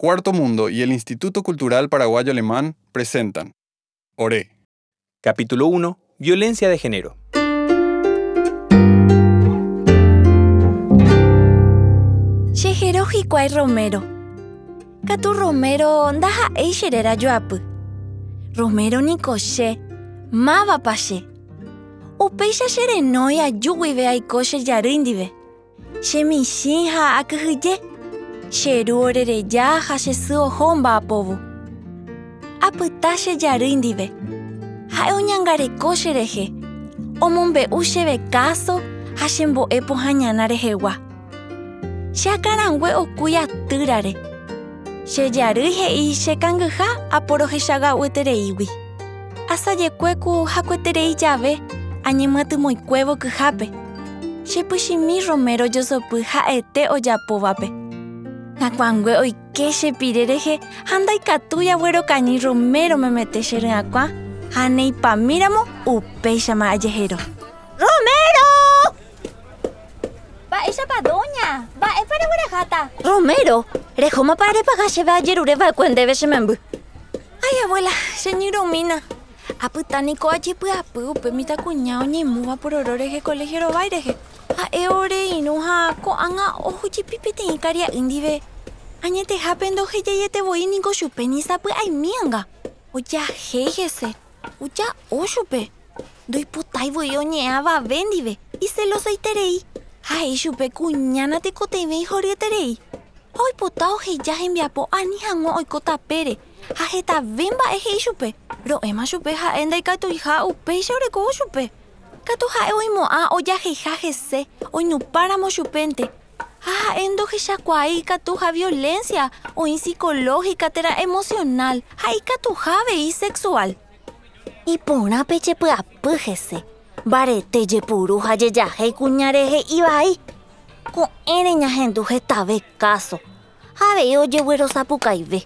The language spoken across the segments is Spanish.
Cuarto Mundo y el Instituto Cultural Paraguayo Alemán presentan Oré. Capítulo 1. Violencia de género. Chejero hikuái Romero. Katu Romero ndaha eichéréra joapy. Romero nikoche, mávapache. Upéicha cherenói ajúguive aiko chejary ndive. Chemichĩ ha akyhyje. Cheru orereja ha chesy oho mba'apovu. Apyta chejary ndive. Ha'e oñangareko cherehe. Omombe'u chéve káso ha chembo'e pohãñana rehegua. Cheakarangue okúi atýrare. Chejary he'i chekangyha aporohechaga'uetereígui. Asajekuéku hakueterei jave añemyatymóikuévo kyhápe. Chepychimi Romero josopy ha'ete ojapovape. Ngakuangue oike chepire rehe ha ndaikatúi aguerokañy Romero memete che ry'akua ha neipamíramo upéichama ajehero. ¡Romero! Mba'éichapa doña, mba'épa regueraháta. Romero, Rehómapa repaga chéve ajerureva'ekue ndéve che memby. Ay, abuela, señoromina. Apytániko ajepy'apy upe mitãkuña oñemúva pororo rehe colegio rovái rehe. Ha'e oreirũ ha ko'ág̃a ohujepi peteĩ karia'y ndive. Añetehápe ndohejajetevoi niko chupe ni sapy'aimíanga. Ojahéi hese. Oja'o chupe. Ndoipotáivoi oñe'ẽ avave ndive. Icelosoiterei. Ha'e chupe kuñána tekotevẽi horyeterei. Ha oipota oheja hembiapo ani hag̃ua oiko tapére ha hetave mba'e he'i chupe ro'éma chupe ha'e ndaikatuiha upéicha orekóvo chupe katu ha'e oimo'ã ojaheha hese oinupáramo chupénte ha ha'e ndohechakuaa ikatu ha violencia oĩ psicológica térã emocional ha ikatuhavei sexual Iporãpe chepy'apy hese. Mbarete jepuru ha jejahéi kuñarehe ivai. Ko'ẽre ñahendu hetave káso. Avei ojeguerosapukaive.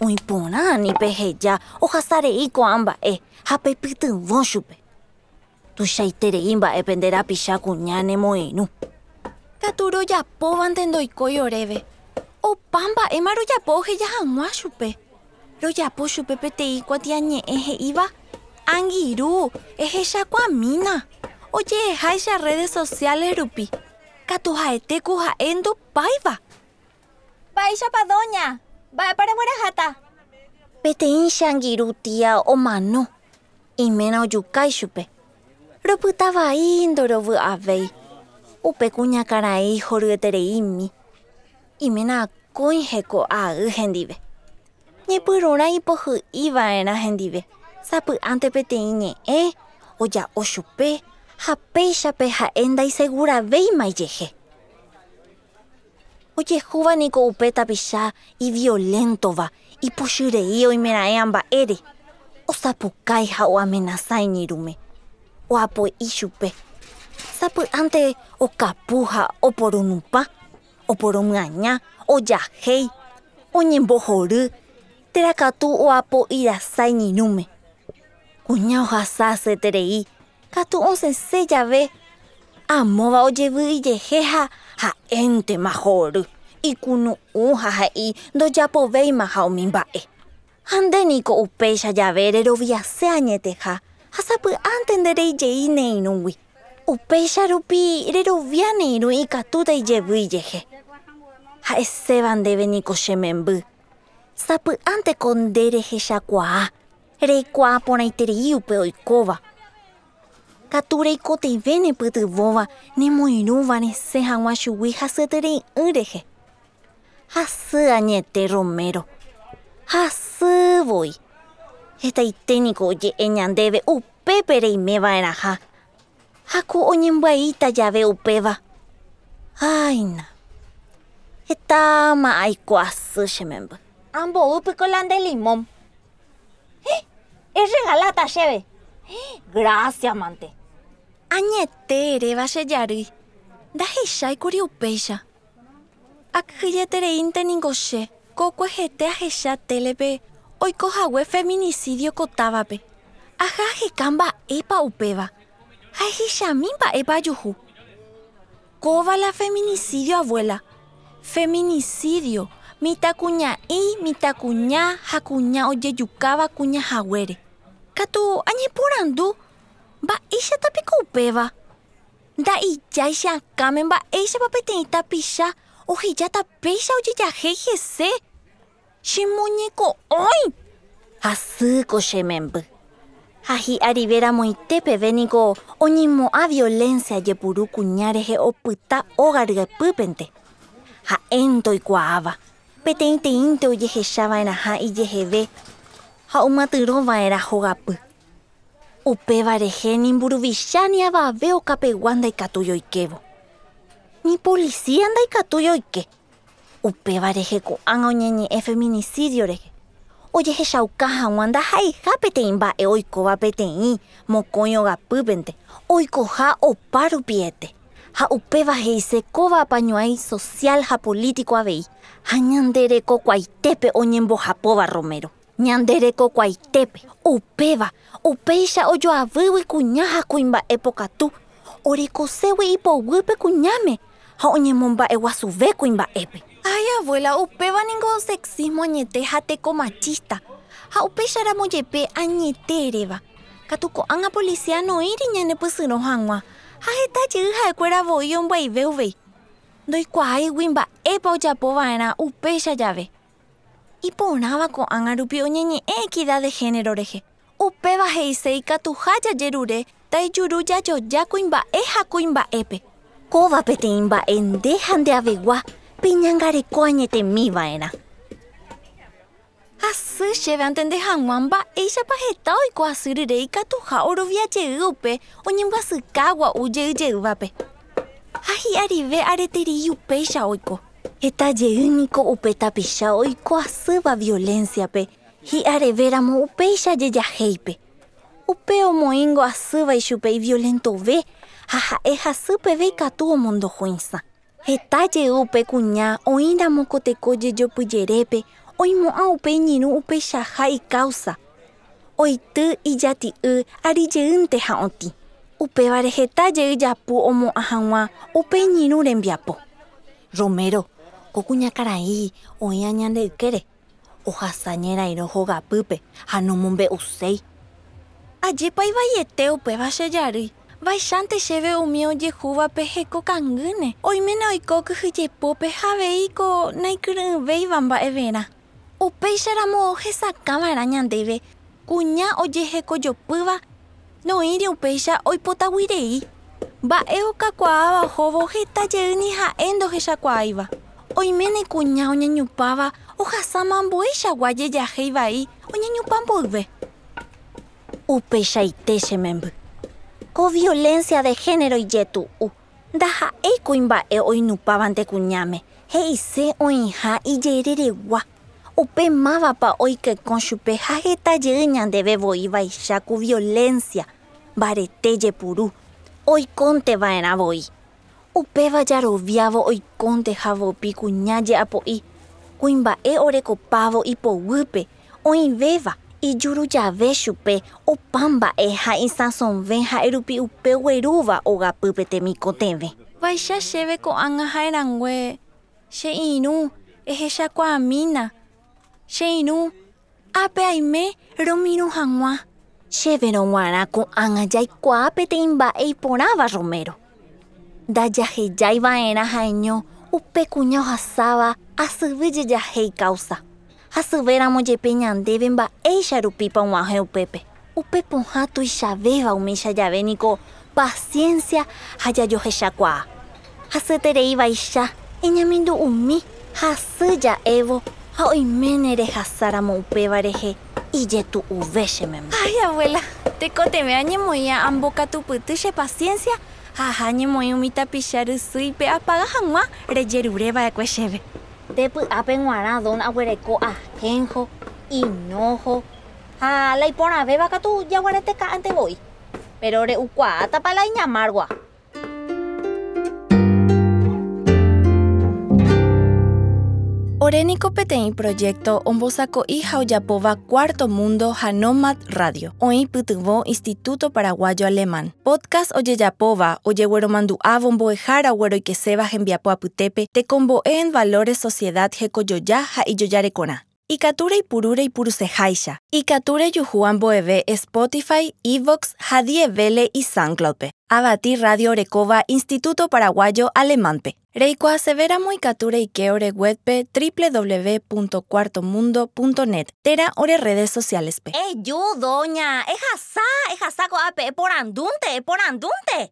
Oiporã peheja ohasarei ko'ã mba'e ha pepytyvõ chupe. Tuichaiterei mba'épe nde rapicha kuña nemoirũ. katu rojapóvante ndoikói oréve opa mba'éma rojapo oheja hag̃ua chupe rojapo chupe peteĩ kuatiañe'ẽ he'íva angirũ ehechakuamína oje'eháicha redes sociales rupi katu ha'etéku ha'e ndopáiva Mba'éichapa doña, mba'épa regueraháta. Peteĩ che angirũ tía omano. Iména ojukái chupe. Ropyta vai ndorovy'avéi upe kuñakarai horyetereími iména akói heko ay hendive ñepyrũrã ipohy'íva'erã hendive sapy'ánte peteĩ ñe'ẽ oja'o chupe ha péichape ha'e ndaiseguravéimaijehe ojehúvaniko upe tapicha iviolentóva ipochyrei oimeraẽ amba'ére osapukái ha oamenasáiñirũme oapo'i chupe. Sapy'ánte okapu ha oporunupã oporomyaña ojahéi oñembohory térakatu oapo'irasáiñirũme kuña ohasa asyeterei katu osesẽ jave amóva ojevy'ijehe ha ha'éntema hory ikunu'ũ ha ha'e ndojapovéima ha umi mba'e ha ndéniko upéicha jave reroviase añeteha ha sapy'ánte ndereijey neirũgui upéicha rupi rerovia neirũ ikatúta ijevýijehe ha'eséva ndéve niko che memby sapy'ánteko nde rehechakuaa reikuaa porãiterei upe oikóva katu reikoteive nepytyvõva nemoirũva resẽ hag̃ua chugui hasyeterei'ỹ rehe hasy añete Romero. Hasývoi hetaiténiko oje'e ñandéve upépe reimeva'erãha ha ku oñembya'íta jave upéva áina hetáma aiko asy che memby Ambo'ýpiko la nde limón. ¡Eh! Es regalata chéve. Gracias, mante. añete eréva che jarýi ndahecháikuri upéicha akyhyjetereínte niko che ko okuehete ahecha télepe oikohague feminicidio ko távape aha aheka mba'épa upéva ahechami mba'épa ajuhu kóva la feminicidio abuela feminicidio Mitakuña'i, mitakuña ha kuña ojejukáva kuñahaguére. Katu añeporandu mba'éichapiko upéva. Nda'ijái che akãme mba'éichapa peteĩ tapicha ohejáta péicha ojejahéi hese. Chemoñeko'õi. Hasýko che memby. Ha hi'arivéra moitépevéniko oñemo'ã violencia jepuru kuña rehe opyta óga ryepýpente. Ha'énte oikuaáva. Peteĩteĩnte ojehechava'erãha ijeheve ha omatyrova'erã hogapy. Upéva rehe nimburuvicha ni avave okapegua ndaikatúi oikevo. Ni policía ndaikatúi oike. Upéva rehe ko'ág̃a oñeñe'ẽ feminicidio hag̃ua ndahaiha peteĩ mba'e oikóva peteĩ mokõi ogapýpente. Oikoha opa rupiete. Ha upéva he'ise kóva apañuái social ha político avei. Ha ñande rekokuaitépe oñembohapóva Romero. Ñande rekokuaitépe upéva upéicha ojoavýgui kuña ha kuimba'e pokatu orekoségui ipoguýpe kuñáme ha oñemomba'e guasuve kuimba'épe. Ay, abuela, upéva ningo sexismo añete ha teko machista. Ha upéicharamo jepe añete eréva. Katu ko'ág̃a policía noíri ñanepysyrõ hag̃ua. Ha hetajey ha'ekuéra voi ombaive uvéi. Ndoikuaáigui mba'épa ojapova'erã upéicha jave. Iporãva ko'ág̃a rupi oñeñe'ẽ equidad de género rehe. Upéva he'ise ikatuha jajerure ndaijuru jajoja kuimba'e ha kuimba'épe. Kóva peteĩ mba'e nde ha ndeavegua peñangareko añetemíva'erã. Asy chéve antende hag̃ua mba'éichapa heta oiko asy rire ikatuha oroviajey upe oñembyasýka gua'ujeýjeývape. Ha hi'arive areteri upéicha oiko. Hetajeýniko upe tapicha oiko asýva violenciape hi'arevéramo upéicha jejahéipe. Upe omoíngo asýva ichupe iviolentove ha ha'e hasýpeve ikatu omondohuĩsã. Heta upe kuña oĩramo koteko jejopyjerépe oimo'ã upe iñirũ upeichaha icausa. Oity ijati'y arijeýnte ha otĩ. Upévare hetajey japu omo'ã hag̃ua upe iñirũ rembiapo. Romero, ko kuñakarai oĩ añande ykére. Ohasa ñerairõ hogapýpe ha nomombe'uséi. Ajépa ivaiete upéva che jarýi. Vaichante chéve umi ojehúvape heko kangýne. Oiméne oiko kyhyjepópe ha aveiko naikyry'ỹvéiva mba'evérã. Upéicharamo ohesakãva'erã ñandéve. Kuña ojehekojopýva noíri upéicha oipotaguirei. Mba'e okakuaáva hóvo hetajey ha'e ndohechakuaáiva. Oiméne kuña oñeñupáva ohasáma ambueichagua jejahéi vai oñeñupa mboyve. Upeichaite che memby. Ko violencia de género ijetu'u. Ndaha'éi kuimba'e oinupávante kuñáme. He'ise oĩha ijereregua. Upe mávapa oikekõ chupe ha hetajey ñandeve voi vaicha ku violencia mbarete jepuru. Oikónteva'erã voi. Upéva jaroviávo oikónte havopi kuña je'apo'i. Kuimba'e orekopávo ipoguýpe oĩvéva ijuru jave chupe opa mba'e ha isãsõve ha'e rupi upe guerúva ogapýpe temikotẽve. Vaicha chéve ko'ág̃a ha'erangue che irũ ehechakuaamína. Che irũ ápe aime romirũ hag̃ua. Chéverõ g̃uarã ko'ág̃a jaikuaa peteĩ mba'e iporãva Romero. Ndajahejáiva'erã ha'eño upe kuña ohasáva asyvy jejahéi causa. Hasyvéramo jepe ñandéve mba'éicha rupípa og̃uahẽ upépe. Upe pohã tuichavéva umícha jave niko paciencia ha jajohechakuaa. Hasyterei vaicha eñamindu umi hasy ja'évo ha oiméne rehasáramo upéva rehe ijetu'uve che memby. Ay, abuela, tekotevẽ añemoĩ ambokatupyty che paciencia ha ha ñemoĩ umi tapicha rysýipe apága hag̃ua rejerureva'ekue chéve. Tepy'ápe g̃uarã don aguereko ahénjo, inojo ha la iporãvéva katu jaguareteka'entevoi. Pero re'ukuaátapa la iñamárgua. Orénico peteĩ proyecto ombosako hija Oyapova Cuarto Mundo Hanomat Radio. Oĩ pytyvõ Instituto Paraguayo Alemán. Podcast ojejapóva ojegueromandu'ávo mbo'ehára gueroikeséva hembiapo apytépe tekombo'e en valores sociedad hekojoja ha ijojarekorã. Ikature ipurúre ipuruseháicha. Ikature juhu ambo'eve Spotify, Evox ha dievele y SoundCloudpe. Avati Radio Orekova Instituto Paraguayo Alemánpe. Reikuaasevéramo ikature ike ore webpe www.cuartomundo.net. Tera ore redes socialespe. ¡Ey, yo, doña! ¡Ejasá! ¡Ejasá coape! ¡Por andunte! ¡Por andunte!